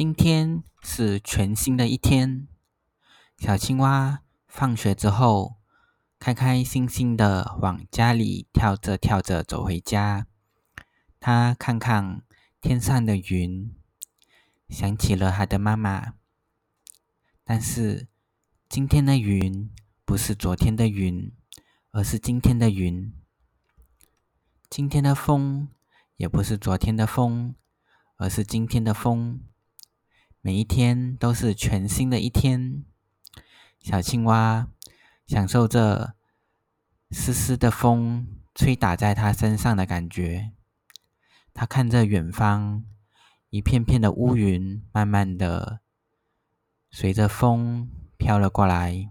今天是全新的一天。小青蛙放学之后，开开心心的往家里跳着跳着走回家。他看看天上的云，想起了他的妈妈。但是今天的云不是昨天的云，而是今天的云。今天的风也不是昨天的风，而是今天的风。每一天都是全新的一天。小青蛙享受着丝丝的风吹打在它身上的感觉。它看着远方，一片片的乌云慢慢的随着风飘了过来，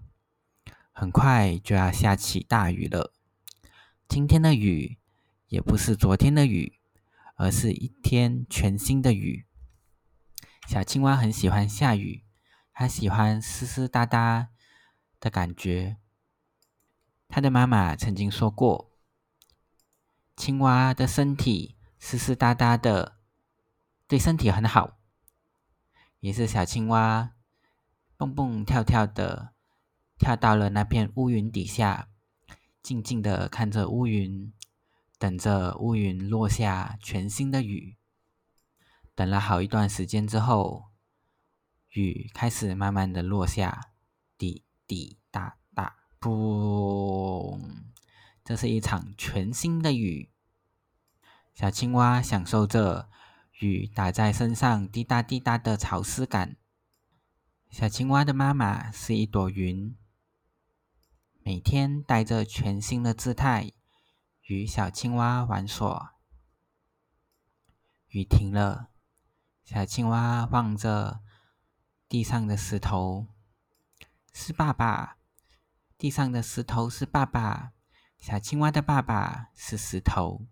很快就要下起大雨了。今天的雨也不是昨天的雨，而是一天全新的雨。小青蛙很喜欢下雨，它喜欢湿湿哒哒的感觉。它的妈妈曾经说过：“青蛙的身体湿湿哒哒的，对身体很好。”于是小青蛙蹦蹦跳跳的跳到了那片乌云底下，静静的看着乌云，等着乌云落下全新的雨。等了好一段时间之后，雨开始慢慢的落下，滴滴答答，噗！这是一场全新的雨。小青蛙享受着雨打在身上滴答滴答的潮湿感。小青蛙的妈妈是一朵云，每天带着全新的姿态与小青蛙玩耍。雨停了。小青蛙望着地上的石头，是爸爸。地上的石头是爸爸。小青蛙的爸爸是石头。